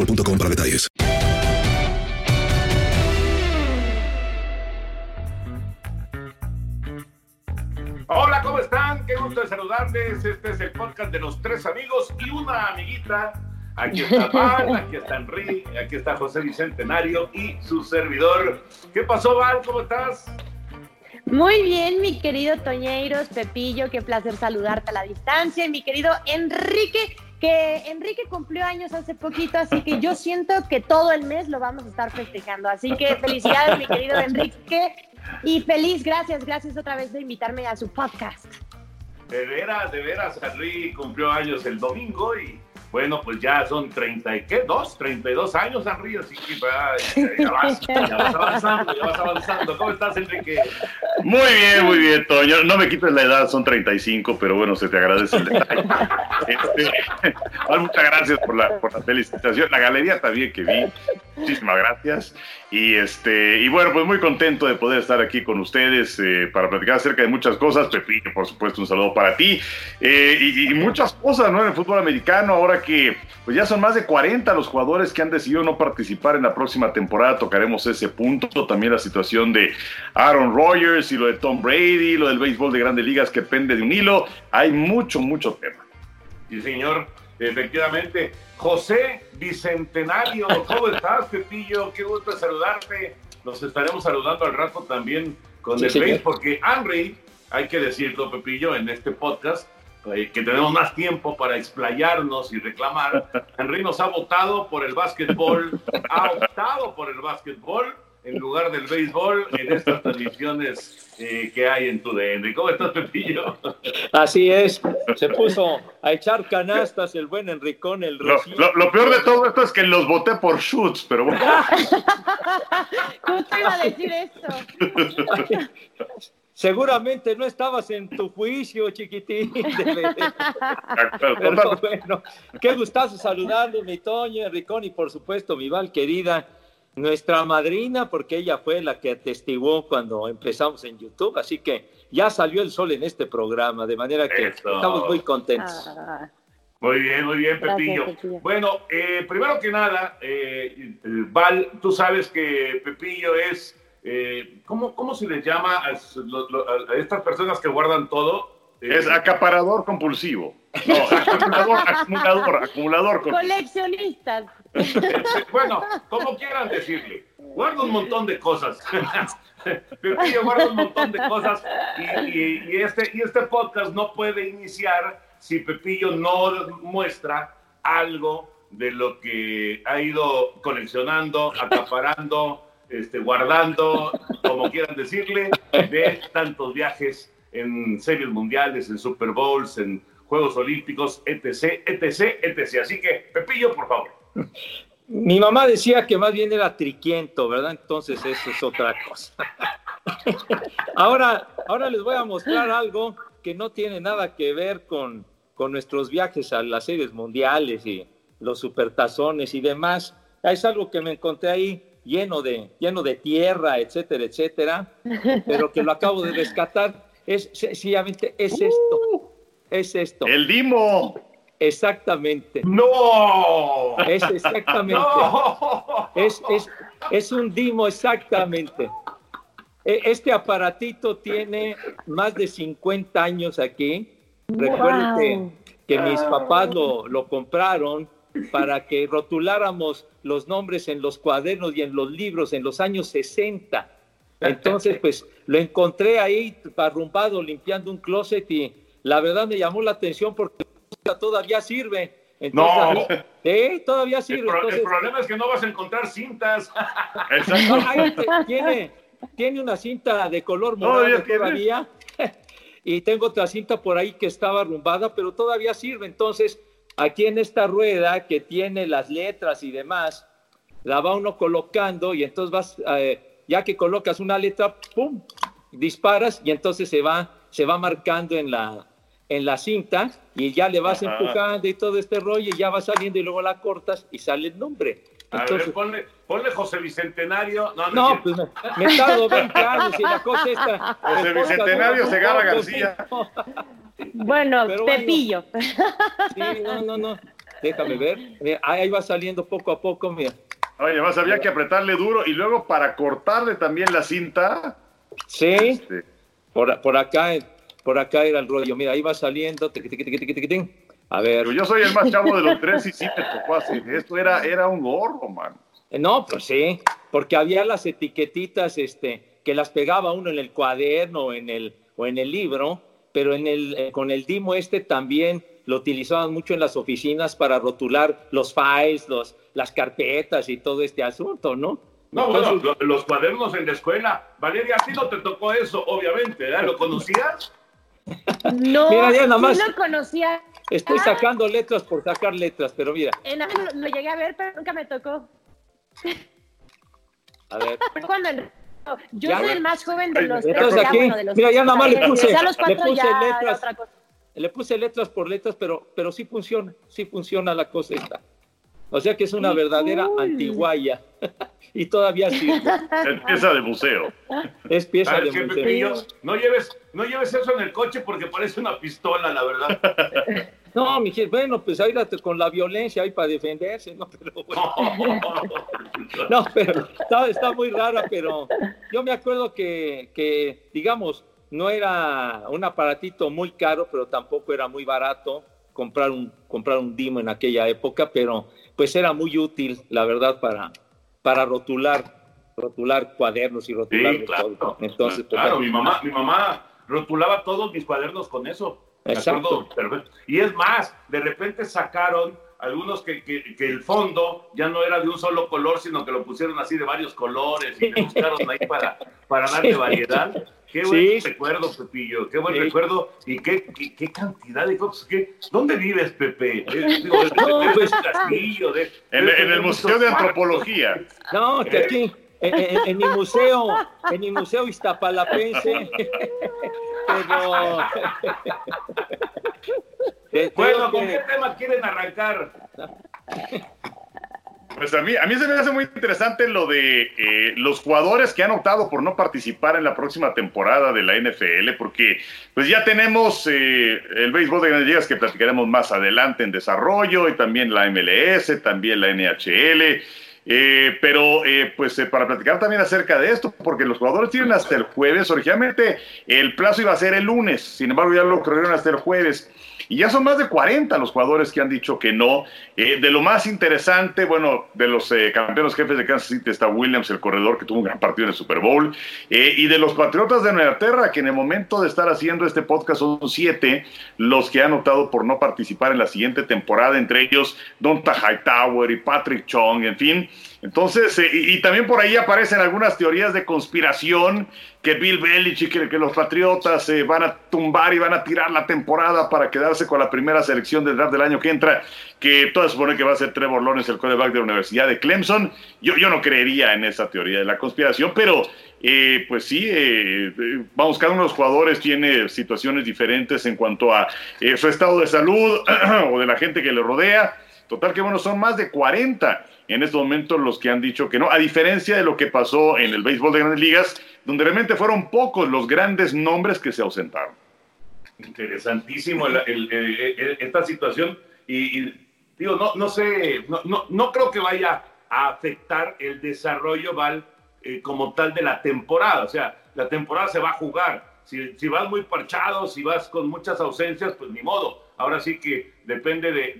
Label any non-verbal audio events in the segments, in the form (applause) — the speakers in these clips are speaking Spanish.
boostmobile.com para detalles. Hola, ¿cómo están? Qué gusto de saludarles. Este es el podcast de los tres amigos y una amiguita. Aquí está (laughs) Val, aquí está Enrique, aquí está José Bicentenario y su servidor. ¿Qué pasó, Val? ¿Cómo estás? Muy bien, mi querido Toñeiros, Pepillo, qué placer saludarte a la distancia. Y mi querido Enrique, que Enrique cumplió años hace poquito, así que yo siento que todo el mes lo vamos a estar festejando. Así que felicidades, mi querido Enrique. Y feliz, gracias, gracias otra vez de invitarme a su podcast. De veras, de veras, Henry cumplió años el domingo y bueno, pues ya son 30 y qué, dos, 32 años, Henry, así que ya, vas, ya vas avanzando, ya vas avanzando. ¿Cómo estás, Enrique? Muy bien, muy bien, Toño. No me quites la edad, son 35, pero bueno, se te agradece el detalle. Este, (laughs) muchas gracias por la, por la felicitación. La galería también que vi, muchísimas gracias. Y este y bueno, pues muy contento de poder estar aquí con ustedes eh, para platicar acerca de muchas cosas. Pepillo, por supuesto, un saludo para ti. Eh, y, y muchas cosas, ¿no? En el fútbol americano, ahora que pues ya son más de 40 los jugadores que han decidido no participar en la próxima temporada, tocaremos ese punto. También la situación de Aaron Rodgers y lo de Tom Brady, lo del béisbol de grandes ligas que pende de un hilo. Hay mucho, mucho tema. Sí, señor, efectivamente. José Bicentenario, ¿cómo estás, Pepillo? Qué gusto saludarte. Nos estaremos saludando al rato también con Sí, el. Face, porque Henry, hay que decirlo, Pepillo, en este podcast, eh, que tenemos más tiempo para explayarnos y reclamar. Henry nos ha votado por el básquetbol, ha optado por el básquetbol en lugar del béisbol en estas transmisiones eh, que hay en tu DN. ¿Cómo estás, Pepillo? Así es, se puso a echar canastas el buen Enricón, el Lo, lo- lo peor de todo esto es que los voté por shoots, pero bueno. (laughs) Justo iba a decir esto. (laughs) Seguramente no estabas en tu juicio, chiquitín. (laughs) Pero bueno, qué gustazo saludarle, mi Toño, Enricón y por supuesto mi Val querida, nuestra madrina, porque ella fue la que atestiguó cuando empezamos en YouTube, así que ya salió el sol en este programa, de manera que Eso. estamos muy contentos. Muy bien, muy bien, Gracias, Pepillo. Bueno, eh, primero que nada, eh, Val, tú sabes que Pepillo es, eh, ¿cómo, ¿cómo se les llama a, s- lo- lo- a estas personas que guardan todo? Eh, Es acaparador compulsivo. No, (laughs) acumulador, acumulador, acumulador. Coleccionistas. (laughs) bueno, como quieran decirle, guarda un montón de cosas. (laughs) Pepillo guarda un montón de cosas y, y- y este, y este podcast no puede iniciar si Pepillo no muestra algo de lo que ha ido coleccionando, acaparando, este, guardando, como quieran decirle, de tantos viajes en series mundiales, en Super Bowls, en Juegos Olímpicos, etc., etc., etc. Así que, Pepillo, por favor. Mi mamá decía que más bien era triquiento, ¿verdad? Entonces eso es otra cosa. ahora, ahora les voy a mostrar algo que no tiene nada que ver con, con nuestros viajes a las series mundiales y los supertazones y demás. Es algo que me encontré ahí lleno de, lleno de tierra, etcétera, etcétera, pero que lo acabo de rescatar. Es sencillamente, es esto. Es esto. El Dimo. Exactamente. ¡No! Es exactamente. Es, es, es un Dimo, exactamente. E, este aparatito tiene más de 50 años aquí. Recuerden que, que, mis papás lo, lo compraron para que rotuláramos los nombres en los cuadernos y en los libros en los años 60. Entonces, pues lo encontré ahí arrumbado limpiando un closet y la verdad me llamó la atención porque todavía sirve. Entonces, no, ¿eh? todavía sirve. El, pro Entonces, el, problema es que no vas a encontrar cintas. (laughs) tiene, tiene una cinta de color morado todavía. (laughs) y tengo otra cinta por ahí que estaba arrumbada, pero todavía sirve. Entonces, aquí en esta rueda que tiene las letras y demás, la va uno colocando y entonces vas, eh, ya que colocas una letra, ¡pum! disparas y entonces se va, se va marcando en la, en la cinta y ya le vas Ajá. empujando y todo este rollo y ya va saliendo y luego la cortas y sale el nombre. Entonces, a ver, ponle, ponle, José Bicentenario. No, no, no pues me, me tardo 20 años y la cosa esta. José Bicentenario Segarra García. Bueno, Pero Pepillo. Bueno, sí, no, no, no. Déjame ver. Mira, ahí va saliendo poco a poco, mira. Oye, más había que apretarle duro y luego para cortarle también la cinta. Sí. Este. Por, por acá, por acá era el rollo. Mira, ahí va saliendo. Tiqui, tiqui, tiqui, a ver. Pero yo soy el más chavo de los tres y sí me tocó hacer. Esto era, era un gorro, man. No, pues sí, porque había las etiquetitas este, que las pegaba uno en el cuaderno en el, o en el libro, pero en el, eh, con el Dimo este también lo utilizaban mucho en las oficinas para rotular los files, los, las carpetas y todo este asunto, ¿no? No, Entonces, bueno, los cuadernos en la escuela. Valeria, a ti no te tocó eso, obviamente, ¿verdad? ¿Lo conocías? No, mira, ya nada más sí lo conocía. Estoy ah. sacando letras por sacar letras, pero mira. En algo lo, lo llegué a ver, pero nunca me tocó. A ver. (laughs) Cuando el, yo Ya, soy el más joven de los tres. ya, aquí, bueno, de los mira, ya nada más le puse, los le puse ya letras, otra cosa. le puse letras por letras, pero, pero sí funciona, sí funciona la cosa esta. O sea que es una verdadera cool. antiguaya. (laughs) y todavía sirve. Es pieza de museo. Es pieza ¿Sabes de qué, museo. Pepillo? No lleves, no lleves eso en el coche porque parece una pistola, la verdad. (laughs) No, mi bueno, pues ahí la- con la violencia ahí para defenderse, ¿no? (laughs) Pero bueno. No, pero está, está muy rara, pero yo me acuerdo que, que, digamos, no era un aparatito muy caro, pero tampoco era muy barato comprar un, comprar un Dimo en aquella época, pero pues era muy útil, la verdad, para, para rotular, rotular cuadernos y rotular Sí, claro. todo. Entonces, pues, Claro, mi mamá, mi mamá rotulaba todos mis cuadernos con eso. Exacto. acuerdo. Y es más, de repente sacaron algunos que, que, que el fondo ya no era de un solo color, sino que lo pusieron así de varios colores y le buscaron ahí para, para darle variedad. Qué buen Sí. recuerdo, Pepillo, qué buen Sí. recuerdo y qué, qué, qué cantidad de cosas. ¿Qué, ¿Dónde vives, Pepe? Eh, digo, (laughs) de- No, de- de- de castillo, de- En, el Museo de. Antropología. No, que ¿Eh? aquí, en, en- en mi museo, en mi museo Iztapalapense, (laughs) pero... Te- Bueno, ¿con que- qué tema quieren arrancar? Pues a mí, a mí se me hace muy interesante lo de eh, los jugadores que han optado por no participar en la próxima temporada de la NFL, porque pues ya tenemos eh, el béisbol de grandes ligas que platicaremos más adelante en desarrollo, y también la MLS, también la NHL. eh, pero eh, pues eh, para platicar también acerca de esto, porque los jugadores tienen hasta el jueves, originalmente el plazo iba a ser el lunes, sin embargo ya lo corrieron hasta el jueves. Y ya son más de 40 los jugadores que han dicho que no. Eh, de lo más interesante, bueno, de los eh, campeones jefes de Kansas City está Williams, el corredor que tuvo un gran partido en el Super Bowl, eh, y de los Patriotas de Inglaterra, que en el momento de estar haciendo este podcast son siete los que han optado por no participar en la siguiente temporada, entre ellos Donta Hightower y Patrick Chong, en fin. Entonces, eh, y, también por ahí aparecen algunas teorías de conspiración que Bill Belichick, que, que los Patriotas se van a tumbar y van a tirar la temporada para quedarse con la primera selección del draft del año que entra, que todo supone que va a ser Trevor Lawrence, el quarterback de la Universidad de Clemson. Yo, yo no creería en esa teoría de la conspiración, pero eh, pues sí, eh, vamos, cada uno de los jugadores tiene situaciones diferentes en cuanto a su estado de salud (clears throat) o de la gente que le rodea. Total que bueno, son más de 40 en estos momentos los que han dicho que no, a diferencia de lo que pasó en el béisbol de grandes ligas, donde realmente fueron pocos los grandes nombres que se ausentaron. Interesantísimo esta situación y, digo, no, no sé, no, no, creo que vaya a afectar el desarrollo, Val, eh, como tal de la temporada, o sea, la temporada se va a jugar. Si, si vas muy parchado, si vas con muchas ausencias, pues ni modo. Ahora sí que depende de,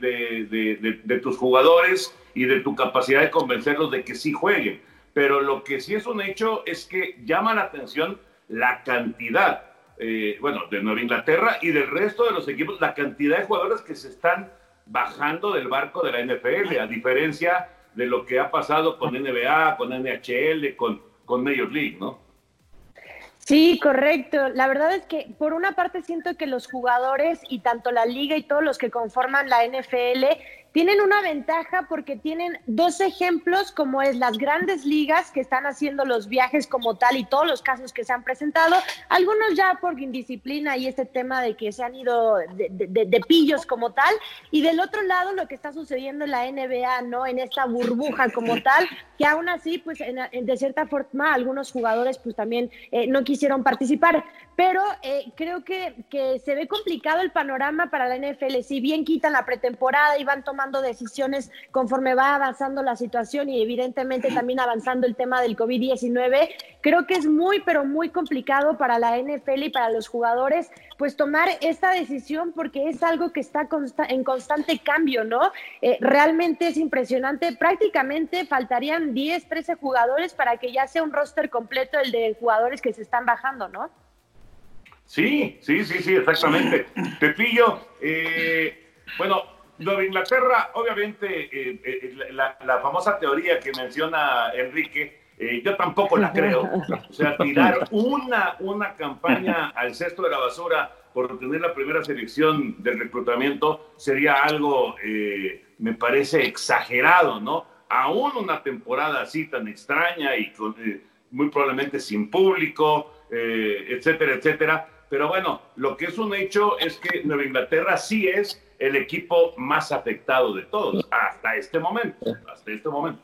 de, de tus jugadores, y de tu capacidad de convencerlos de que sí jueguen. Pero lo que sí es un hecho es que llama la atención la cantidad, eh, bueno, de Nueva Inglaterra y del resto de los equipos, la cantidad de jugadores que se están bajando del barco de la NFL, a diferencia de lo que ha pasado con NBA, con NHL, con, con Major League, ¿no? Sí, correcto. La verdad es que por una parte siento que los jugadores y tanto la liga y todos los que conforman la NFL tienen una ventaja porque tienen dos ejemplos, como es las grandes ligas que están haciendo los viajes como tal y todos los casos que se han presentado, algunos ya por indisciplina y este tema de que se han ido de, pillos como tal, y del otro lado lo que está sucediendo en la NBA, ¿no? En esta burbuja como tal, que aún así, pues de cierta forma algunos jugadores pues también eh, no quisieron participar, pero eh, creo que, que se ve complicado el panorama para la NFL, si bien quitan la pretemporada y van tomando tomando decisiones conforme va avanzando la situación y evidentemente también avanzando el tema del COVID-19, creo que es muy, pero muy complicado para la NFL y para los jugadores, pues tomar esta decisión porque es algo que está en constante cambio, ¿no? Eh, realmente es impresionante, prácticamente faltarían 10, 13 jugadores para que ya sea un roster completo el de jugadores que se están bajando, ¿no? Sí, sí, sí, sí, exactamente. Pepillo, eh, bueno, Nueva Inglaterra, obviamente, eh, eh, la, famosa teoría que menciona Enrique, eh, yo tampoco la creo. O sea, tirar una, una campaña al cesto de la basura por obtener la primera selección del reclutamiento sería algo, me parece, exagerado, ¿no? Aún una temporada así tan extraña y muy probablemente sin público, etcétera, etcétera. Pero bueno, lo que es un hecho es que Nueva Inglaterra sí es el equipo más afectado de todos hasta este momento, hasta este momento.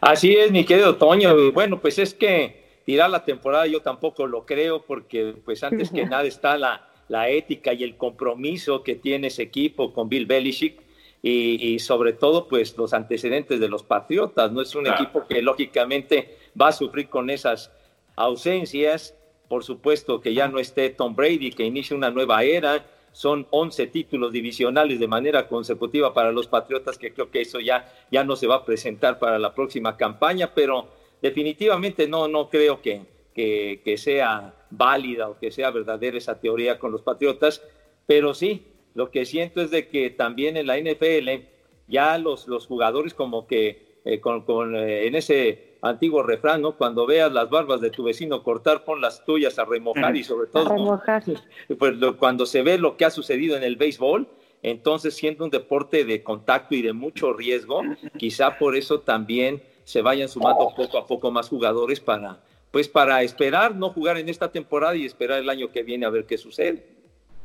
Así es, mi querido Toño. Bueno, pues es que tirar la temporada yo tampoco lo creo porque pues antes que nada está la, la ética y el compromiso que tiene ese equipo con Bill Belichick y, sobre todo pues los antecedentes de los Patriotas. No es un equipo que lógicamente va a sufrir con esas ausencias. Por supuesto que ya no esté Tom Brady, que inicie una nueva era son 11 títulos divisionales de manera consecutiva para los Patriotas, que creo que eso ya, ya no se va a presentar para la próxima campaña, pero definitivamente no, no creo que, que, sea válida o que sea verdadera esa teoría con los Patriotas, pero sí, lo que siento es de que también en la NFL ya los, los jugadores como que eh, con, con eh, en ese antiguo refrán, ¿no? Cuando veas las barbas de tu vecino cortar, pon las tuyas a remojar y sobre todo (laughs) pues, cuando se ve lo que ha sucedido en el béisbol, entonces siendo un deporte de contacto y de mucho riesgo, quizá por eso también se vayan sumando poco a poco más jugadores para, pues para esperar no jugar en esta temporada y esperar el año que viene a ver qué sucede.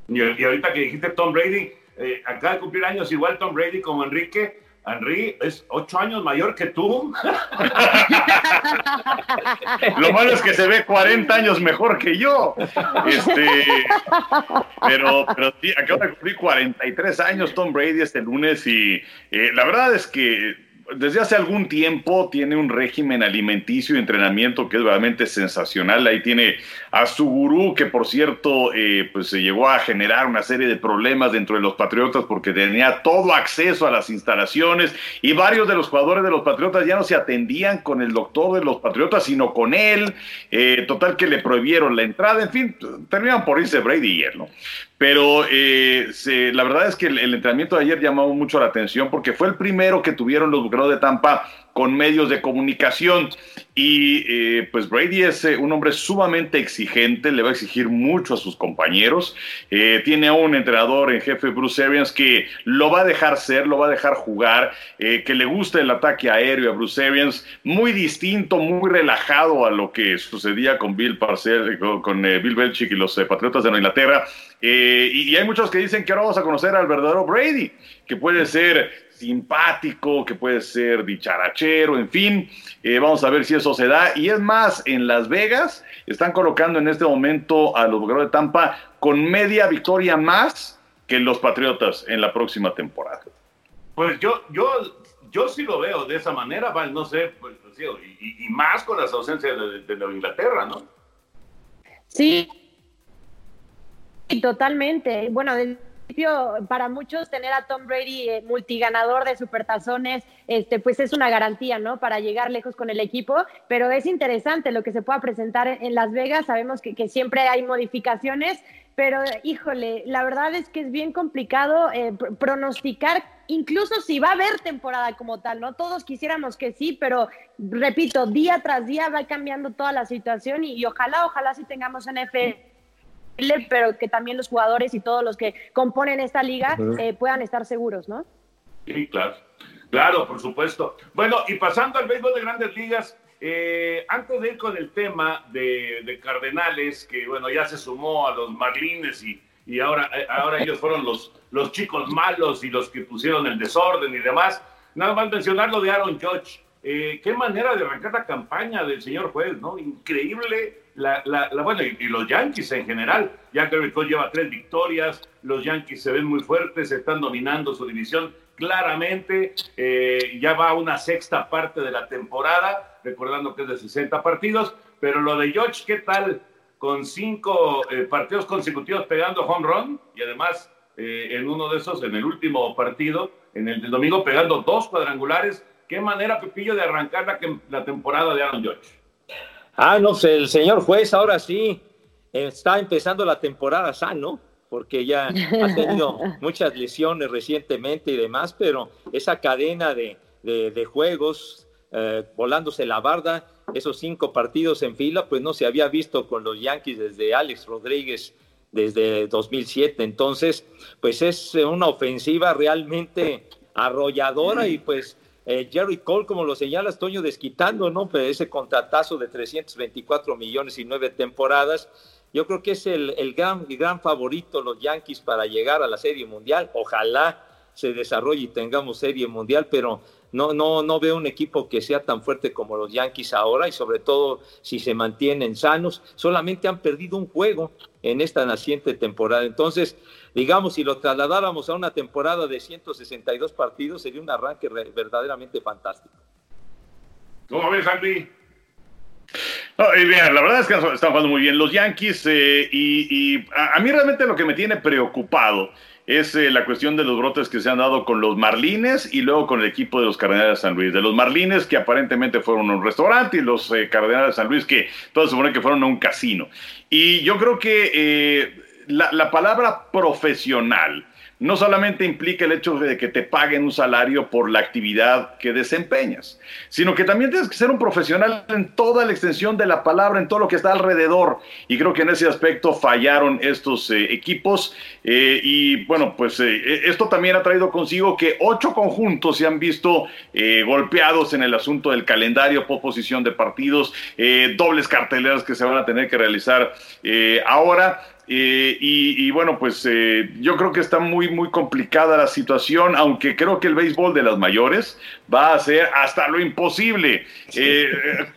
Y, ahorita que dijiste Tom Brady, eh, acaba de cumplir años igual Tom Brady como Enrique, Henry es ocho años mayor que tú. (laughs) Lo malo es que se ve 40 años mejor que yo. Este, pero, pero sí, acabo de cumplir 43 años Tom Brady este lunes y eh, la verdad es que desde hace algún tiempo tiene un régimen alimenticio y entrenamiento que es realmente sensacional. Ahí tiene a su gurú, que por cierto, eh, pues se llegó a generar una serie de problemas dentro de los Patriotas porque tenía todo acceso a las instalaciones y varios de los jugadores de los Patriotas ya no se atendían con el doctor de los Patriotas, sino con él. Eh, total que le prohibieron la entrada. En fin, terminaron por irse Brady y él, ¿no? Pero eh, la verdad es que el, entrenamiento de ayer llamó mucho la atención porque fue el primero que tuvieron los bucaneros de Tampa con medios de comunicación. Y eh, pues Brady es eh, un hombre sumamente exigente, le va a exigir mucho a sus compañeros. tiene a un entrenador en jefe, Bruce Arians, que lo va a dejar ser, lo va a dejar jugar, que le gusta el ataque aéreo a Bruce Arians, muy distinto, muy relajado a lo que sucedía con Bill Parcell, con, Bill Belichick y los Patriotas de Inglaterra. Eh, y, hay muchos que dicen que ahora vamos a conocer al verdadero Brady, que puede ser simpático, que puede ser dicharachero, en fin, eh, vamos a ver si eso se da. Y es más, en Las Vegas están colocando en este momento a los Bucaneros de Tampa con media victoria más que los Patriotas en la próxima temporada. Pues yo, yo, yo sí lo veo de esa manera, no sé, pues, y, más con las ausencias de, Inglaterra, ¿no? Sí, totalmente. Bueno, de para muchos tener a Tom Brady eh, multiganador de supertazones, este, pues es una garantía, ¿no? Para llegar lejos con el equipo, pero es interesante lo que se pueda presentar en, Las Vegas. Sabemos que, siempre hay modificaciones, pero híjole, la verdad es que es bien complicado eh, pronosticar, incluso si va a haber temporada como tal, ¿no? Todos quisiéramos que sí, pero repito, día tras día va cambiando toda la situación y, y ojalá, ojalá sí tengamos NFL pero que también los jugadores y todos los que componen esta liga eh, puedan estar seguros, ¿no? Sí, claro. Claro, por supuesto. Bueno, y pasando al béisbol de grandes ligas, eh, antes de ir con el tema de, Cardenales, que bueno, ya se sumó a los Marlines y, y ahora, eh, ahora ellos fueron los, los chicos malos y los que pusieron el desorden y demás, nada más mencionar lo de Aaron Judge. qué manera de arrancar la campaña del señor juez, ¿no? Increíble la, la, bueno, y, los Yankees en general. Ya que lleva tres victorias, los Yankees se ven muy fuertes, están dominando su división claramente. Eh, ya va una sexta parte de la temporada, recordando que es de 60 partidos. Pero lo de George, ¿qué tal? Con cinco eh, partidos consecutivos pegando home run y además eh, en uno de esos, en el último partido, en el domingo, pegando dos cuadrangulares. ¿Qué manera, Pepillo, de arrancar la, la temporada de Aaron George? Ah, no sé, el señor juez ahora sí está empezando la temporada sano, porque ya ha tenido (laughs) muchas lesiones recientemente y demás, pero esa cadena de, juegos eh, volándose la barda, esos cinco partidos en fila, pues no se había visto con los Yankees desde Alex Rodríguez desde 2007. Entonces, pues es una ofensiva realmente arrolladora y pues eh, Jerry Cole, como lo señalas, Toño, desquitando, ¿no? Pero ese contratazo de 324 millones y nueve temporadas. Yo creo que es el, gran, gran favorito los Yankees para llegar a la Serie Mundial. Ojalá se desarrolle y tengamos Serie Mundial, pero no, no, no veo un equipo que sea tan fuerte como los Yankees ahora y sobre todo si se mantienen sanos. Solamente han perdido un juego en esta naciente temporada. Entonces, digamos, si lo trasladáramos a una temporada de 162 partidos, sería un arranque verdaderamente fantástico. ¿Cómo ves, Andy? bien, la verdad es que están jugando muy bien los Yankees eh, y, a, mí realmente lo que me tiene preocupado es eh, la cuestión de los brotes que se han dado con los Marlines y luego con el equipo de los Cardenales de San Luis. De los Marlines que aparentemente fueron a un restaurante y los eh, Cardenales de San Luis que todos se supone que fueron a un casino. Y yo creo que la, la palabra profesional no solamente implica el hecho de que te paguen un salario por la actividad que desempeñas, sino que también tienes que ser un profesional en toda la extensión de la palabra, en todo lo que está alrededor. Y creo que en ese aspecto fallaron estos eh, equipos. Eh, y bueno, pues eh, esto también ha traído consigo que ocho conjuntos se han visto golpeados en el asunto del calendario, posición de partidos, dobles carteleras que se van a tener que realizar ahora. Eh, y, bueno, pues eh, yo creo que está muy, muy complicada la situación, aunque creo que el béisbol de las mayores va a hacer hasta lo imposible, eh,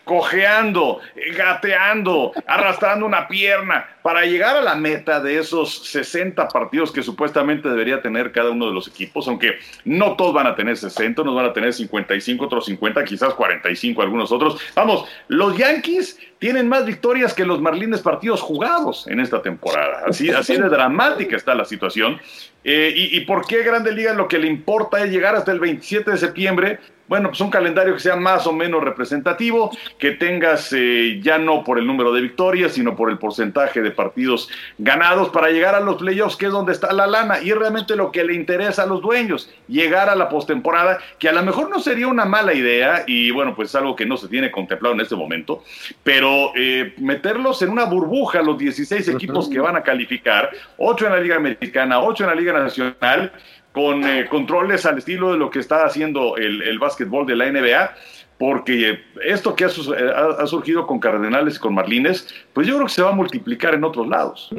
cojeando, gateando, arrastrando una pierna, para llegar a la meta de esos 60 partidos que supuestamente debería tener cada uno de los equipos, aunque no todos van a tener 60, unos van a tener 55, otros 50, quizás 45 algunos otros. Vamos, los Yankees tienen más victorias que los Marlines partidos jugados en esta temporada. Así, así de dramática está la situación. Eh, y, ¿Y por qué Grande Liga lo que le importa es llegar hasta el 27 de septiembre? Bueno, pues un calendario que sea más o menos representativo, que tengas eh, ya no por el número de victorias, sino por el porcentaje de partidos ganados para llegar a los playoffs, que es donde está la lana, y es realmente lo que le interesa a los dueños, llegar a la postemporada, que a lo mejor no sería una mala idea, y bueno, pues es algo que no se tiene contemplado en este momento, pero eh, meterlos en una burbuja, los 16 equipos que van a calificar, 8 en la Liga Americana, 8 en la Liga Nacional, con eh, controles al estilo de lo que está haciendo el, el básquetbol de la NBA, porque esto que ha, ha, surgido con Cardenales y con Marlines, pues yo creo que se va a multiplicar en otros lados.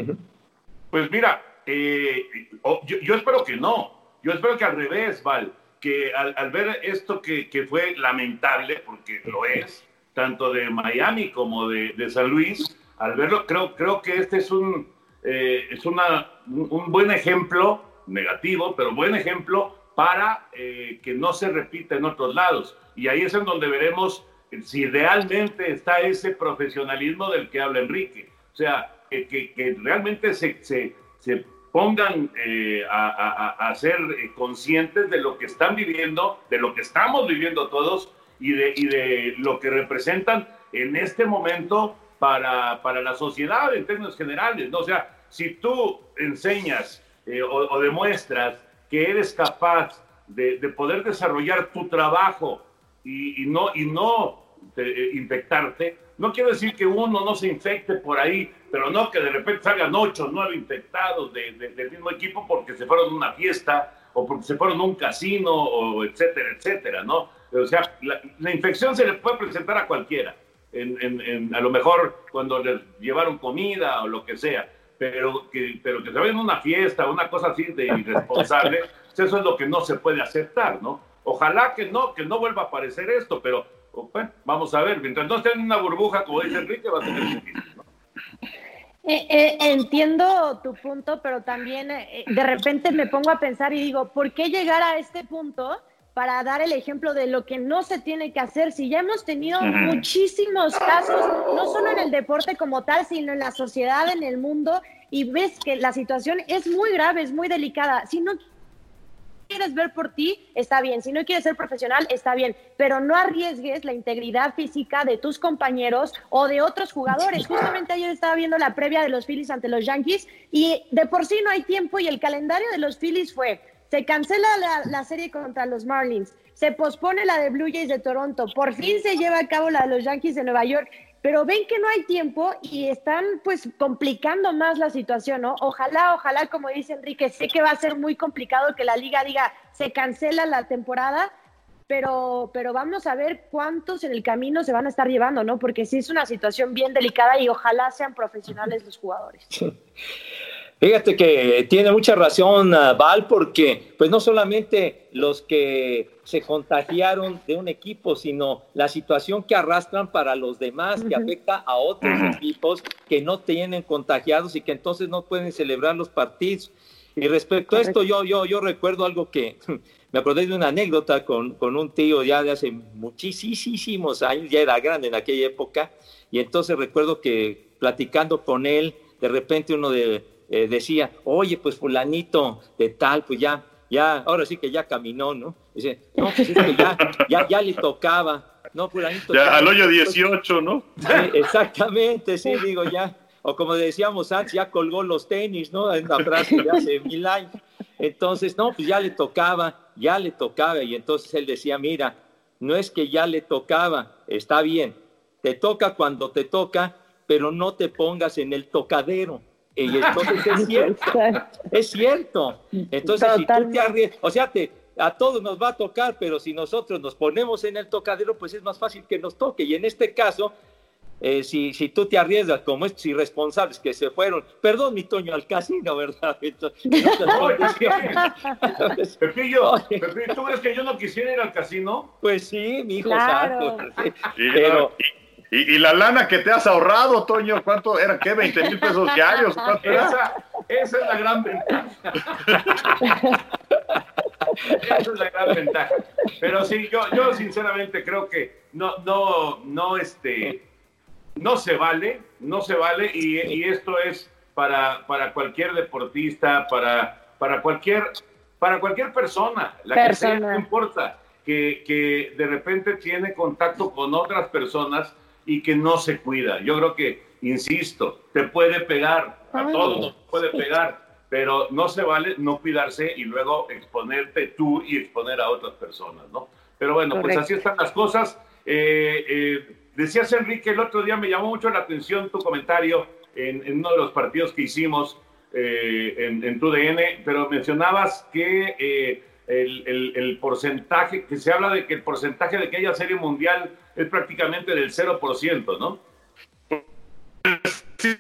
Pues mira, eh, yo, yo, espero que no, yo espero que al revés, Val, que al, al ver esto que, que, fue lamentable, porque lo es, tanto de Miami como de, de San Luis, al verlo, creo, creo que este es un, eh, es una, un buen ejemplo negativo, pero buen ejemplo para eh, que no se repita en otros lados. Y ahí es en donde veremos si realmente está ese profesionalismo del que habla Enrique. O sea, que, realmente se, se, se pongan eh, a, a, a, ser conscientes de lo que están viviendo, de lo que estamos viviendo todos y de, y de lo que representan en este momento para, para la sociedad en términos generales. ¿no? O sea, si tú enseñas eh, o, o, demuestras que eres capaz de, de poder desarrollar tu trabajo y, y no, y no te, eh, infectarte, no quiero decir que uno no se infecte por ahí, pero no que de repente salgan ocho, nueve infectados de, de, del mismo equipo porque se fueron a una fiesta o porque se fueron a un casino, o etcétera, etcétera, ¿no? O sea, la, la infección se le puede presentar a cualquiera. En, en, en, a lo mejor cuando les llevaron comida o lo que sea pero que, pero que se vayan a una fiesta, una cosa así de irresponsable, (laughs) eso es lo que no se puede aceptar, ¿no? Ojalá que no, que no vuelva a aparecer esto, pero bueno, vamos a ver, mientras no esté en una burbuja, como dice Enrique, va a tener difícil, ¿no? Eh, eh, entiendo tu punto, pero también eh, de repente me pongo a pensar y digo, ¿por qué llegar a este punto para dar el ejemplo de lo que no se tiene que hacer? Si ya hemos tenido muchísimos casos, no solo en el deporte como tal, sino en la sociedad, en el mundo, y ves que la situación es muy grave, es muy delicada. Si no quieres ver por ti, está bien. Si no quieres ser profesional, está bien. Pero no arriesgues la integridad física de tus compañeros o de otros jugadores. Justamente ayer estaba viendo la previa de los Phillies ante los Yankees y de por sí no hay tiempo y el calendario de los Phillies fue, se cancela la, serie contra los Marlins, se pospone la de Blue Jays de Toronto, por fin se lleva a cabo la de los Yankees de Nueva York pero ven que no hay tiempo y están pues complicando más la situación, ¿no? Ojalá, ojalá, como dice Enrique, sé que va a ser muy complicado que la liga diga se cancela la temporada, pero, pero vamos a ver cuántos en el camino se van a estar llevando, ¿no? Porque sí es una situación bien delicada y ojalá sean profesionales los jugadores. (laughs) Fíjate que tiene mucha razón uh, Val, porque pues no solamente los que se contagiaron de un equipo, sino la situación que arrastran para los demás, uh -huh. que afecta a otros uh -huh. equipos que no tienen contagiados y que entonces no pueden celebrar los partidos. Y respecto Correcto. a esto, yo, yo, yo recuerdo algo que (laughs) me acordé de una anécdota con, con un tío ya de hace muchísimos años, ya era grande en aquella época, y entonces recuerdo que platicando con él, de repente uno de eh, decía, oye, pues fulanito de tal, pues ya, ya, ahora sí que ya caminó, ¿no? Dice, no, pues es que ya, ya, ya le tocaba, no, fulanito. Ya, ya al hoyo 18, ¿no? Sí, exactamente, sí, digo, ya, o como decíamos antes, ya colgó los tenis, ¿no? Es una frase de hace (laughs) mil años. Entonces, no, pues ya le tocaba, ya le tocaba, y entonces él decía, mira, no es que ya le tocaba, está bien, te toca cuando te toca, pero no te pongas en el tocadero y entonces es (laughs) cierto, es cierto. Entonces, Totalmente. si tú te arriesgas, o sea, te, a todos nos va a tocar, pero si nosotros nos ponemos en el tocadero, pues es más fácil que nos toque. Y en este caso, eh, si, si tú te arriesgas como estos irresponsables que se fueron, perdón, mi Toño, al casino, (laughs) ¿verdad? Entonces, (laughs) Pepillo, Pepillo, ¿tú crees que yo no quisiera ir al casino? Pues sí, mi hijo claro. santo. Sí, pero, ¿Y, la lana que te has ahorrado, Toño, ¿cuánto era? ¿Qué? ¿20 mil pesos diarios? esa, esa es la gran ventaja. esa es la gran ventaja. Pero sí, yo, yo sinceramente creo que no, no, no, este, no se vale, no se vale, y, y esto es para, para cualquier deportista, para, para, cualquier, para cualquier persona, la que sea, no importa, que, que de repente tiene contacto con otras personas y que no se cuida. Yo creo que, insisto, te puede pegar, a todos puede pegar, pero no se vale no cuidarse y luego exponerte tú y exponer a otras personas, ¿no? Pero bueno, pues así están las cosas. Eh, eh, decías, Enrique, el otro día me llamó mucho la atención tu comentario en, uno de los partidos que hicimos eh, en, en, tu DN, pero mencionabas que el, el, porcentaje, que se habla de que el porcentaje de que haya serie mundial es prácticamente del 0%, ¿no? Sí.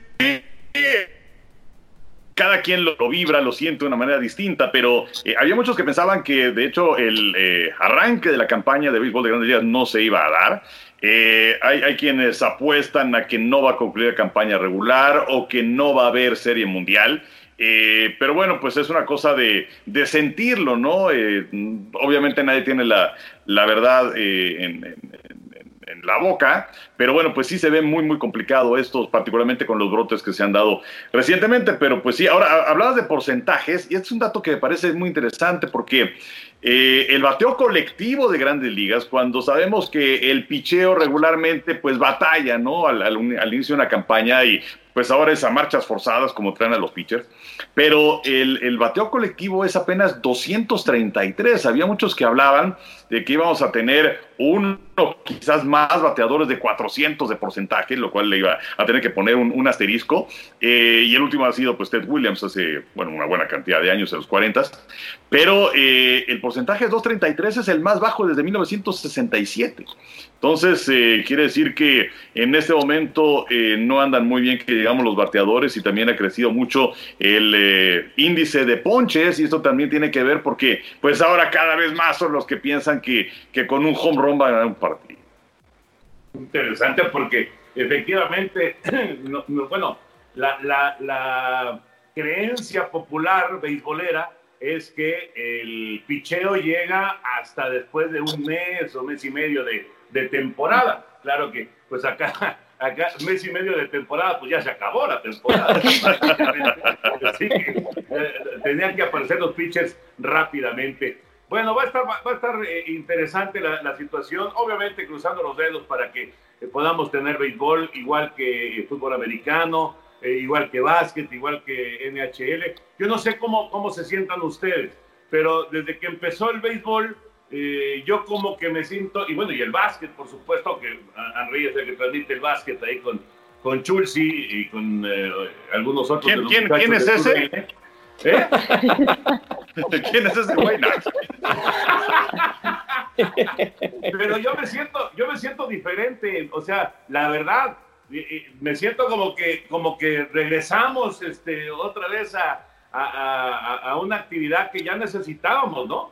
Cada quien lo, vibra, lo siente de una manera distinta, pero eh, había muchos que pensaban que, de hecho, el eh, arranque de la campaña de béisbol de grandes ligas no se iba a dar. Eh, hay, hay, quienes apuestan a que no va a concluir la campaña regular o que no va a haber serie mundial. Eh, pero bueno, pues es una cosa de, sentirlo, ¿no? Eh, obviamente nadie tiene la, la verdad eh, en, la boca, pero bueno, pues sí se ve muy, muy complicado esto, particularmente con los brotes que se han dado recientemente, pero pues sí, ahora hablabas de porcentajes y este es un dato que me parece muy interesante porque el bateo colectivo de grandes ligas, cuando sabemos que el picheo regularmente pues batalla, ¿no? Al, al, inicio de una campaña y pues ahora es a marchas forzadas como traen a los pitchers, pero el, el, bateo colectivo es apenas 233. Había muchos que hablaban de que íbamos a tener uno, quizás más bateadores de 400 de porcentaje, lo cual le iba a tener que poner un, asterisco. Eh, y el último ha sido pues Ted Williams hace, bueno, una buena cantidad de años, en los 40. Pero eh, el porcentaje de 233 es el más bajo desde 1967. Entonces, eh, quiere decir que en este momento no andan muy bien que digamos los bateadores y también ha crecido mucho el índice de ponches y esto también tiene que ver porque pues ahora cada vez más son los que piensan que, que con un home run va a Interesante porque efectivamente, (clears throat) bueno, la, la, la, creencia popular beisbolera es que el picheo llega hasta después de un mes o mes y medio de, de temporada. Claro que, pues acá, (laughs) acá, mes y medio de temporada, pues ya se acabó la temporada. (laughs) Así que eh, tenían que aparecer los pitchers rápidamente. Bueno, va a estar, va a estar eh, interesante la, situación, obviamente cruzando los dedos para que eh, podamos tener béisbol igual que eh, fútbol americano, igual que básquet, igual que NHL. Yo no sé cómo, cómo se sientan ustedes, pero desde que empezó el béisbol, yo como que me siento, y bueno, y el básquet, por supuesto, que Henry es el que transmite el básquet ahí con, con Chulsi y con algunos otros. ¿Quién, ¿quién, ¿quién es ese? ¿Eh? (laughs) ¿Quién es ese güey? Pero yo me siento, yo me siento diferente, o sea, la verdad, me siento como que, como que regresamos este, otra vez a, a, a una actividad que ya necesitábamos, ¿no?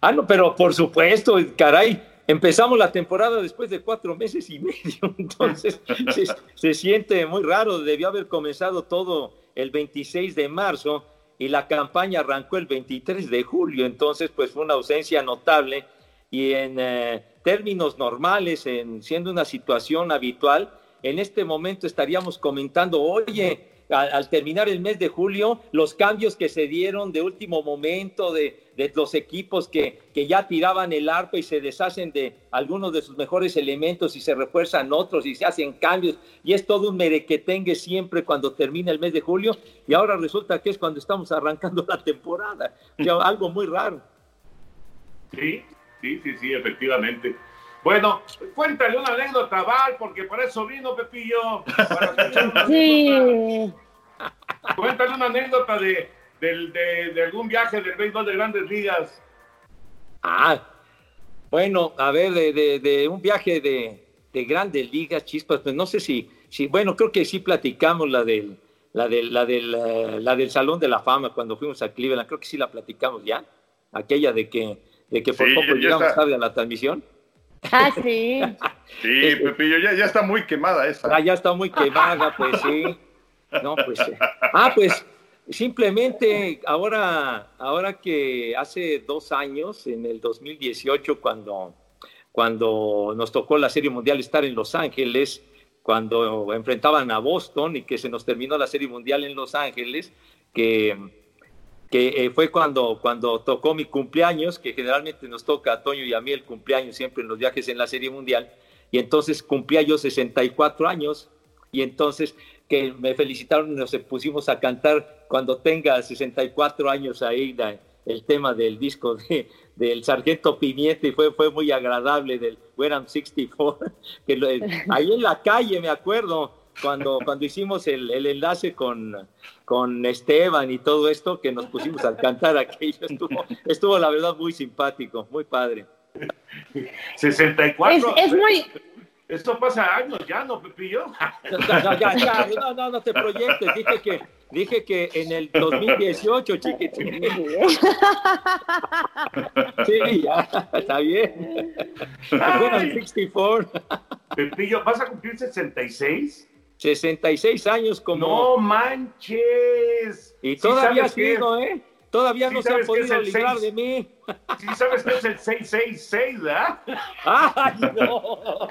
Ah, no, pero por supuesto, caray, empezamos la temporada después de cuatro meses y medio, (laughs) entonces se, se, siente muy raro, debió haber comenzado todo el 26 de marzo y la campaña arrancó el 23 de julio, entonces pues fue una ausencia notable y en eh, términos normales, en siendo una situación habitual, en este momento estaríamos comentando, oye, al, terminar el mes de julio, los cambios que se dieron de último momento de, los equipos que, que, ya tiraban el arpa y se deshacen de algunos de sus mejores elementos y se refuerzan otros y se hacen cambios y es todo un merequetengue siempre cuando termina el mes de julio y ahora resulta que es cuando estamos arrancando (laughs) la temporada, algo muy raro. Sí, sí, sí, sí, efectivamente. Bueno, cuéntale una anécdota, Val, porque por eso vino Pepillo. Para (laughs) sí. Cuéntale una anécdota de, de, algún viaje del béisbol de grandes ligas. Ah, bueno, a ver, de, de un viaje de, grandes ligas, chispas, pues no sé si, si, bueno, creo que sí platicamos la del, la del, la del, eh, la del Salón de la Fama cuando fuimos a Cleveland, creo que sí la platicamos ya, aquella de que, de que por poco llegamos tarde a la transmisión. Ah, sí. (laughs) Sí, Pepillo, ya, ya está muy quemada esa. Ah, ya está muy quemada, pues sí. No, pues. eh. Ah, pues simplemente ahora, ahora que hace dos años, en el 2018, cuando, cuando nos tocó la Serie Mundial estar en Los Ángeles, cuando enfrentaban a Boston y que se nos terminó la Serie Mundial en Los Ángeles, que, que eh, fue cuando, cuando tocó mi cumpleaños, que generalmente nos toca a Toño y a mí el cumpleaños siempre en los viajes en la Serie Mundial, y entonces cumplía yo 64 años, y entonces que me felicitaron y nos pusimos a cantar cuando tenga 64 años ahí la- el tema del disco de, del Sargento Pimienta y fue, fue muy agradable del When I'm 64, que lo- ahí en la calle me acuerdo cuando, cuando hicimos el, el enlace con, con Esteban y todo esto, que nos pusimos a cantar aquello, estuvo, estuvo la verdad muy simpático, muy padre. 64. Es, es muy, Esto pasa años ya, ¿no, Pepillo? (laughs) Ya, ya, ya, no, no, no te proyectes. Dije que, dije que en el 2018, chiquitín. Sí, ya, está bien. Bueno, Ay. 64. Pepillo, ¿vas a cumplir 66? 66 años como... No manches. Y Sí todavía qué sigo, ¿eh? Todavía Sí no se han sabes qué es podido el librar seis. de mí. Sí sabes que es el 666, ¿verdad? ¡Ay, no!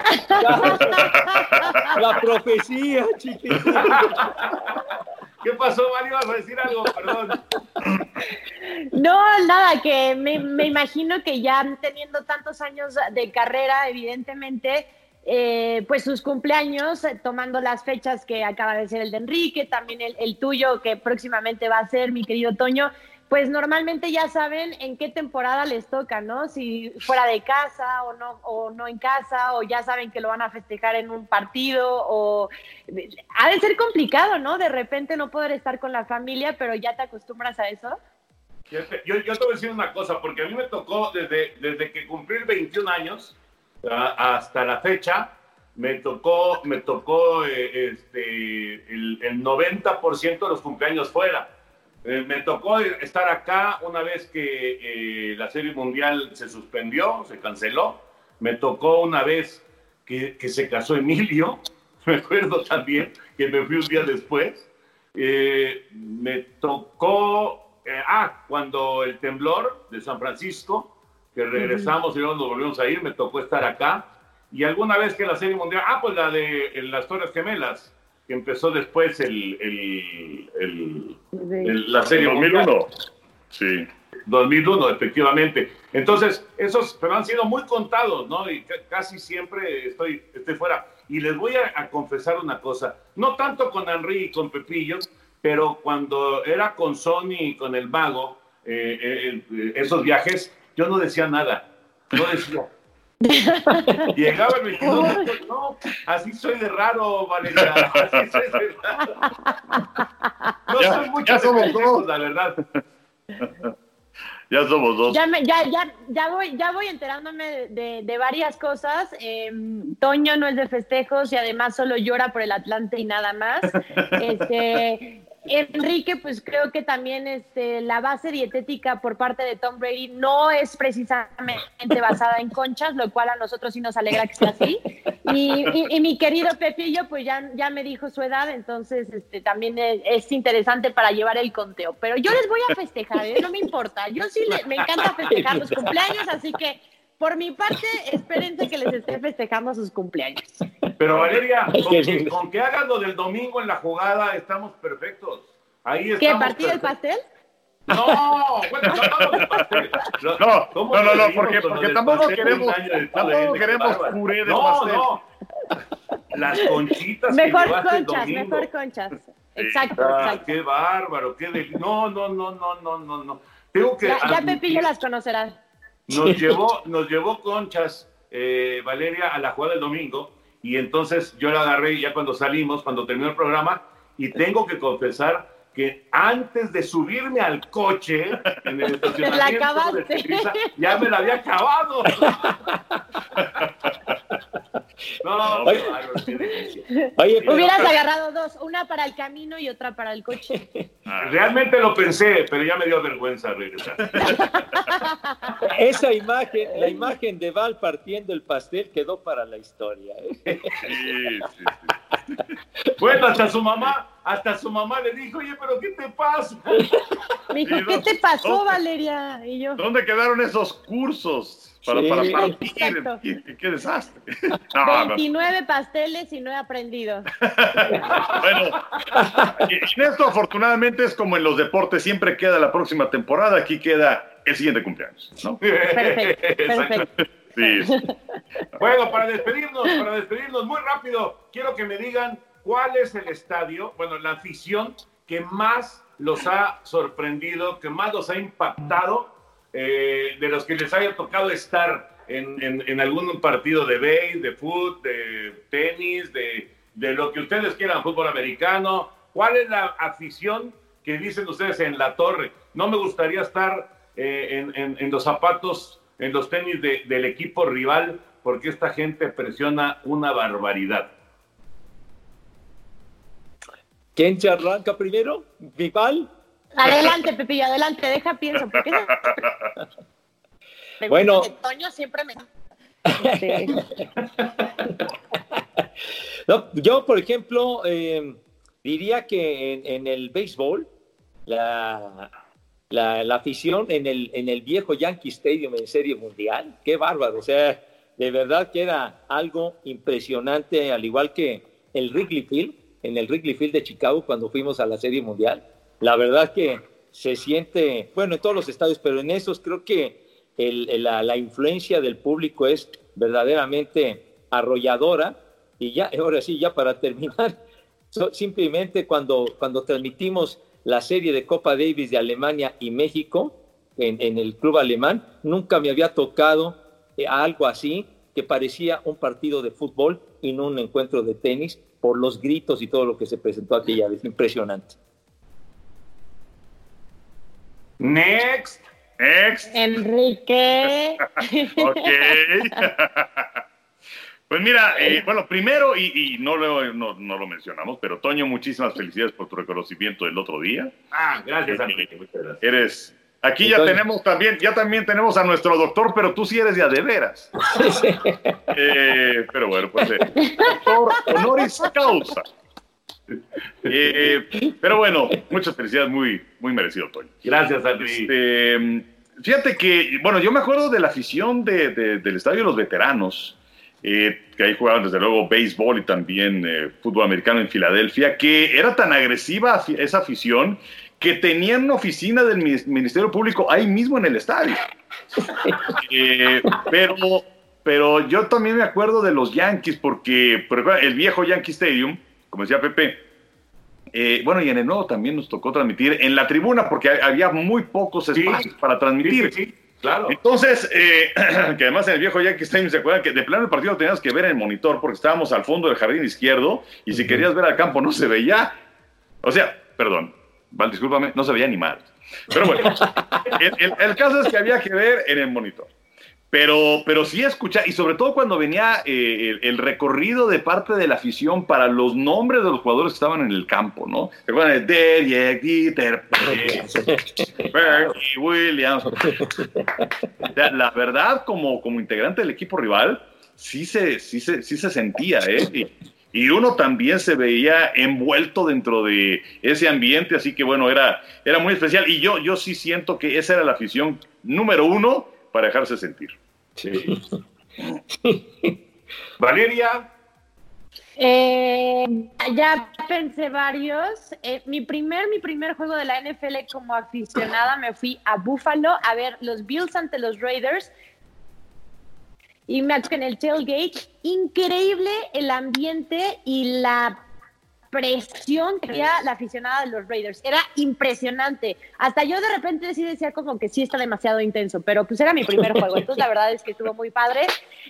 La profecía, chiquitín. ¿Qué pasó, Mario? ¿Vas a decir algo? Perdón. No, nada, que me, me imagino que ya teniendo tantos años de carrera, evidentemente, eh, pues sus cumpleaños, eh, tomando las fechas que acaba de ser el de Enrique, también el, el tuyo que próximamente va a ser, mi querido Toño, pues normalmente ya saben en qué temporada les toca, ¿no? Si fuera de casa o no, o no en casa, o ya saben que lo van a festejar en un partido, o ha de ser complicado, ¿no? De repente no poder estar con la familia, pero ya te acostumbras a eso. Yo, yo te voy a decir una cosa, porque a mí me tocó desde, desde que cumplí 21 años hasta la fecha, me tocó, me tocó eh, este, el 90% de los cumpleaños fuera. Eh, me tocó estar acá una vez que eh, la Serie Mundial se suspendió, se canceló. Me tocó una vez que, se casó Emilio, (laughs) me acuerdo también, que me fui un día después. Eh, me tocó, ah, cuando el temblor de San Francisco, que regresamos y luego nos volvimos a ir, me tocó estar acá. Y alguna vez que la Serie Mundial, ah, pues la de las Torres Gemelas, que empezó después el, el- el- el- la Serie 2001. Mundial. Sí. 2001, efectivamente. Entonces, esos, pero han sido muy contados, ¿no? Y ca- casi siempre estoy, estoy fuera. Y les voy a, a confesar una cosa, no tanto con Henry y con Pepillo, pero cuando era con Sony y con el Mago, eh, eh, eh, esos viajes, yo no decía nada, no decía. (laughs) Llegaba el 22, no, así soy de raro, Valeria, así soy de raro. No Ya- soy mucho ya de somos dos. la verdad. Ya somos dos. Ya, me- ya, ya, ya, voy, ya voy enterándome de, de- de varias cosas. Eh, Toño no es de festejos y además solo llora por el Atlante y nada más. Este, Enrique, pues creo que también este, la base dietética por parte de Tom Brady no es precisamente basada en conchas, lo cual a nosotros sí nos alegra que sea así. Y, y- y mi querido Pepillo, pues ya, ya me dijo su edad, entonces este, también es, es interesante para llevar el conteo. Pero yo les voy a festejar, ¿eh? no me importa. Yo sí le- me encanta festejar los cumpleaños, así que por mi parte, espérense que les esté festejando sus cumpleaños. Pero Valeria, con que- con que hagas lo del domingo en la jugada, estamos perfectos. Ahí estamos. ¿Qué, del perfectos. pastel? No, bueno, no (laughs) No, ¿cómo no, no, no, porque- porque tampoco pastel queremos- tampoco queremos puré de no, pastel. No, Las conchitas Mejor el conchas, mejor conchas. Exacto, Ah, exacto. qué bárbaro, qué del... No, no, no, no, no, no, no. Tengo que Ya, Pepillo las conocerá. nos llevó, nos llevó conchas eh, Valeria a la jugada del domingo y entonces yo la agarré ya cuando salimos, cuando terminó el programa y tengo que confesar que antes de subirme al coche en el (laughs) estacionamiento acabaste. de Televisa, ya me la había acabado. (laughs) (laughs) No, Oye, qué bárbaro. Oye, pero- Hubieras agarrado dos, una para el camino y otra para el coche. (laughs) Realmente lo pensé, pero ya me dio vergüenza regresar. (laughs) Esa imagen, la imagen de Val partiendo el pastel quedó para la historia. ¿eh? Bueno, hasta su mamá, hasta su mamá le dijo, oye, pero ¿qué te pasa? (laughs) Me dijo, ¿qué te pasó, No. Valeria? Y yo, ¿Dónde quedaron esos cursos para, Sí. para partir? Exacto. ¿Qué, qué desastre. (laughs) No, no. 29 pasteles y no he aprendido. (laughs) Bueno, en esto afortunadamente es como en los deportes, siempre queda la próxima temporada, aquí queda el siguiente cumpleaños, ¿no? Perfecto, perfecto. Sí. Bueno, para despedirnos, para despedirnos muy rápido, quiero que me digan cuál es el estadio, bueno, la afición que más los ha sorprendido, que más los ha impactado, eh, de los que les haya tocado estar en, algún partido de base, de fútbol, de tenis, de, lo que ustedes quieran, fútbol americano. ¿Cuál es la afición que dicen ustedes en la torre? No me gustaría estar eh, en, los zapatos, en los tenis de- del equipo rival, porque esta gente presiona una barbaridad. ¿Quién se arranca primero? ¿Vival? Adelante, Pepillo, adelante, deja pienso. Porque (laughs) Bueno. Toño siempre me... (laughs) No, yo, por ejemplo, eh, diría que en, en el béisbol, la, la, la afición en el, en el viejo Yankee Stadium en Serie Mundial, qué bárbaro. O sea, de verdad que era algo impresionante, al igual que el Wrigley Field, en el Wrigley Field de Chicago cuando fuimos a la Serie Mundial. La verdad que se siente, bueno, en todos los estadios, pero en esos creo que el- el- la, la influencia del público es verdaderamente arrolladora. Y ya, ahora sí, ya para terminar, (laughs) so- simplemente cuando, cuando transmitimos la serie de Copa Davis de Alemania y México en, en el club alemán, nunca me había tocado eh, algo así que parecía un partido de fútbol y no un encuentro de tenis por los gritos y todo lo que se presentó aquella vez. Impresionante. Next. Next. Enrique. (laughs) Ok. (laughs) Pues mira, eh, bueno, primero, y, y no, lo, no, no lo mencionamos, pero Toño, muchísimas felicidades por tu reconocimiento del otro día. Ah, gracias, Enrique. Muchas gracias. Eres. Aquí ya tenemos también, ya también tenemos a nuestro doctor, pero tú sí eres de a de veras. (laughs) Eh, pero bueno, pues eh, doctor honoris causa. Eh, pero bueno, muchas felicidades, muy, muy merecido, Toño. Gracias, Henry. Este, fíjate que, bueno, yo me acuerdo de la afición de- de- del Estadio de los Veteranos, eh, que ahí jugaban desde luego béisbol y también eh, fútbol americano en Filadelfia, que era tan agresiva esa afición que tenían una oficina del Minis- Ministerio Público ahí mismo en el estadio. (laughs) Eh, pero, pero yo también me acuerdo de los Yankees, porque el viejo Yankee Stadium, como decía Pepe, eh, bueno, y en el nuevo también nos tocó transmitir en la tribuna, porque ha- había muy pocos Sí. espacios para transmitir. Sí, sí, sí, claro. Entonces, eh, (clears throat) que además en el viejo Yankee Stadium se acuerdan que de plano el partido lo tenías que ver en el monitor porque estábamos al fondo del jardín izquierdo y si querías ver al campo no se veía. O sea, perdón, Val, discúlpame, no se veía ni mal. Pero bueno, (laughs) el, el- el caso es que había que ver en el monitor. Pero, pero sí escuchar, y sobre todo cuando venía eh, el, el recorrido de parte de la afición para los nombres de los jugadores que estaban en el campo, ¿no? ¿Se acuerdan de Dieter, Bernie Williams? O sea, la verdad, como, como integrante del equipo rival, sí se, sí se, sí se sentía, ¿eh? Y, y uno también se veía envuelto dentro de ese ambiente, así que bueno, era, era muy especial. Y yo, yo sí siento que esa era la afición número uno para dejarse sentir. (laughs) Valeria. Eh, ya pensé varios. Eh, mi primer, mi primer juego de la NFL como aficionada me fui a Buffalo a ver los Bills ante los Raiders. Y me en el tailgate, increíble el ambiente y la presión que había la aficionada de los Raiders. Era impresionante. Hasta yo de repente sí decía como que sí está demasiado intenso, pero pues era mi primer juego. Entonces la verdad es que estuvo muy padre.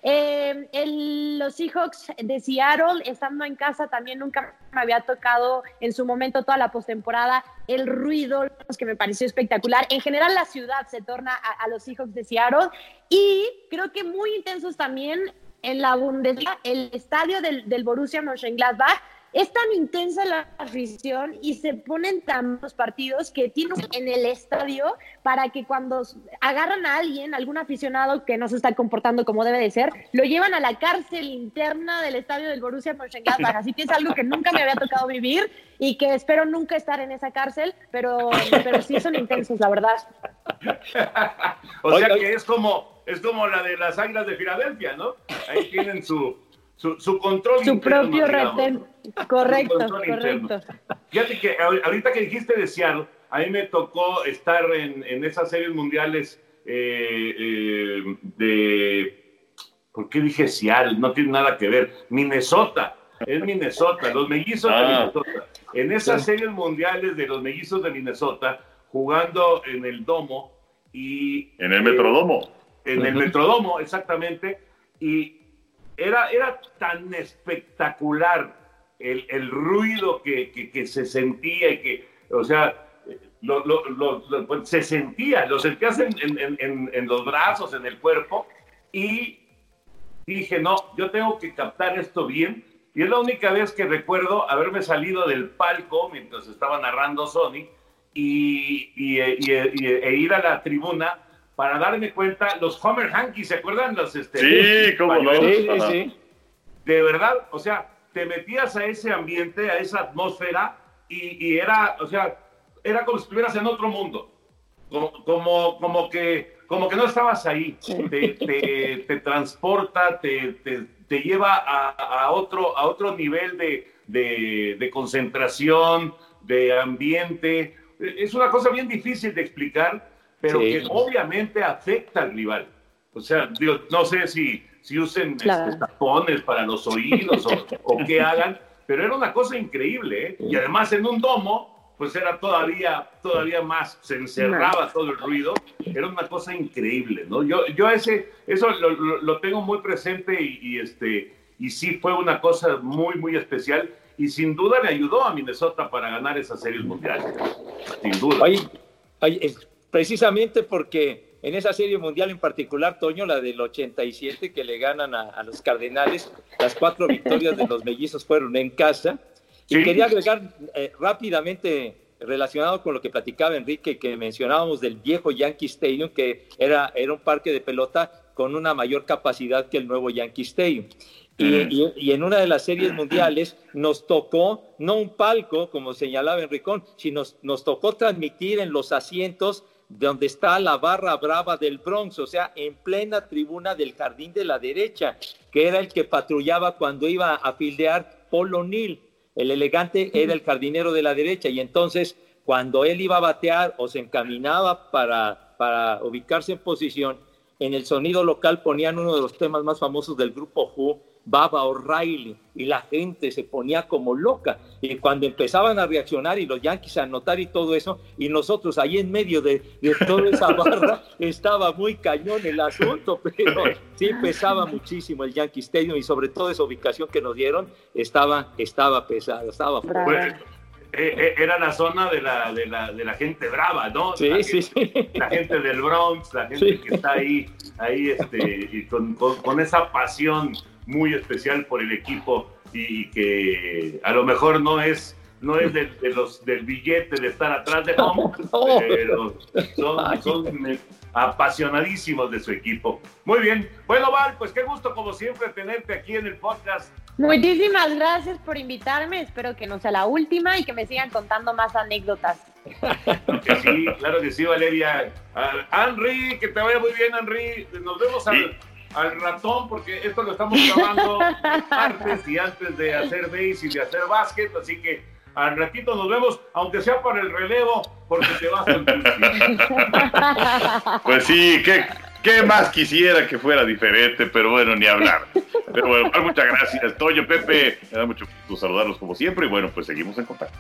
Eh, el- los Seahawks de Seattle, estando en casa, también nunca me había tocado en su momento toda la postemporada el ruido, que me pareció espectacular. En general la ciudad se torna a, a los Seahawks de Seattle y creo que muy intensos también en la Bundesliga, el estadio del, del Borussia Mönchengladbach es tan intensa la afición y se ponen tan los partidos que tienen en el estadio para que cuando agarran a alguien, algún aficionado que no se está comportando como debe de ser, lo llevan a la cárcel interna del estadio del Borussia Mönchengladbach. Así que es algo que nunca me había tocado vivir y que espero nunca estar en esa cárcel, pero, pero sí son intensos, la verdad. (laughs) o sea que es como, es como la de las águilas de Filadelfia, ¿no? Ahí tienen su, su, su control su propio retén. Correcto, correcto. Fíjate que ahorita que dijiste de Seattle, a mí me tocó estar en, en esas series mundiales eh, eh, de. ¿Por qué dije Seattle? No tiene nada que ver. Minnesota. Es Minnesota, los mellizos de Ah. Minnesota. En esas series mundiales de los mellizos de Minnesota, jugando en el domo y. En el Metrodomo. En el Metrodomo, exactamente. Y era, era tan espectacular el, el ruido que, que- que se sentía y que, o sea, lo- lo- lo- pues, se sentía, lo sentías en, en- en- en los brazos, en el cuerpo, y dije, no, yo tengo que captar esto bien. Y es la única vez que recuerdo haberme salido del palco mientras estaba narrando Sony y, y- y- y- e ir a la tribuna para darme cuenta, los Homer Hankies, ¿se acuerdan? Los, este, Sí, cómo no. Sí, sí, sí. De verdad, o sea, te metías a ese ambiente, a esa atmósfera y, y era, o sea, era como si estuvieras en otro mundo. Como, como, como que, como que no estabas ahí. Te, te- te transporta, te, te- te lleva a, a otro, a otro nivel de, de- de concentración, de ambiente. Es una cosa bien difícil de explicar, pero Sí. que obviamente afecta al rival. O sea, digo, no sé si, si usen Claro. este, tapones para los oídos o, o qué hagan, pero era una cosa increíble, ¿eh? Y además en un domo, pues era todavía, todavía más, se encerraba todo el ruido, era una cosa increíble, ¿no? Yo, yo ese, eso lo, lo- lo tengo muy presente y, y, este, y sí fue una cosa muy, muy especial y sin duda le ayudó a Minnesota para ganar esa serie mundial, sin duda. Oye, oye, precisamente porque en esa serie mundial en particular, Toño, la del 87 que le ganan a, a los Cardenales, las cuatro victorias de los mellizos fueron en casa. Y Sí. quería agregar eh, rápidamente, relacionado con lo que platicaba Enrique, que mencionábamos del viejo Yankee Stadium, que era, era un parque de pelota con una mayor capacidad que el nuevo Yankee Stadium. Y, y- y en una de las series mundiales nos tocó, no un palco, como señalaba Enricón, sino nos, nos tocó transmitir en los asientos donde está la barra brava del Bronx, o sea, en plena tribuna del jardín de la derecha, que era el que patrullaba cuando iba a fildear Paul O'Neill. El elegante era el jardinero de la derecha y entonces cuando él iba a batear o se encaminaba para, para ubicarse en posición, en el sonido local ponían uno de los temas más famosos del grupo Who, Baba O'Reilly, y la gente se ponía como loca. Y cuando empezaban a reaccionar y los Yankees a anotar y todo eso, y nosotros ahí en medio de, de toda esa (laughs) barra, estaba muy cañón el asunto, pero sí pesaba muchísimo el Yankee Stadium y sobre todo esa ubicación que nos dieron, estaba, estaba pesado, estaba fuerte. Pues, eh, eh, era la zona de la, de la, de la gente brava, ¿no? Sí, la, sí, gente, la gente del Bronx, la gente Sí. que está ahí, ahí este, y con, con- con esa pasión muy especial por el equipo y, que a lo mejor no es no es de, de los del billete de estar atrás de (laughs) home, No. pero son, son, eh, apasionadísimos de su equipo. Muy bien. Bueno, Val, pues qué gusto como siempre tenerte aquí en el podcast. Muchísimas gracias por invitarme. Espero que no sea la última y que me sigan contando más anécdotas. Que sí, claro que sí, Valeria. Ah, Henry, que te vaya muy bien, Henry. Nos vemos al, al ratón, porque esto lo estamos grabando (laughs) antes y antes de hacer base y de hacer básquet, así que al ratito nos vemos, aunque sea para el relevo, porque te vas al (laughs) Pues sí, ¿qué, qué más quisiera que fuera diferente, pero bueno, ni hablar. Pero bueno, pues muchas gracias, Toño, Pepe. Me da mucho gusto saludarlos como siempre y bueno, pues seguimos en contacto.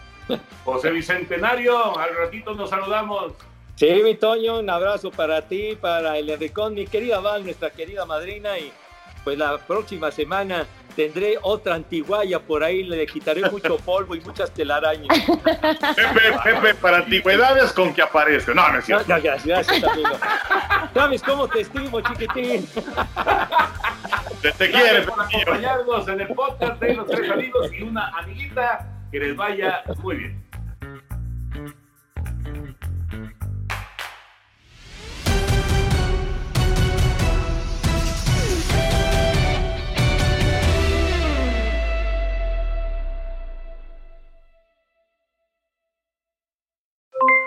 José Bicentenario, al ratito nos saludamos. Sí, mi Toño, un abrazo para ti, para el Enricón, mi querida Val, nuestra querida madrina, y pues la próxima semana tendré otra antiguaya por ahí, le quitaré mucho (laughs) polvo y muchas telarañas. Pepe, Pepe, para antigüedades con que aparezca. No, no es cierto. Gracias, gracias, amigo. ¿Sabes cómo te estimo, chiquitín? Te, te Gracias quiere, por acompañarnos en el podcast de los tres amigos y una amiguita. Que les vaya muy bien.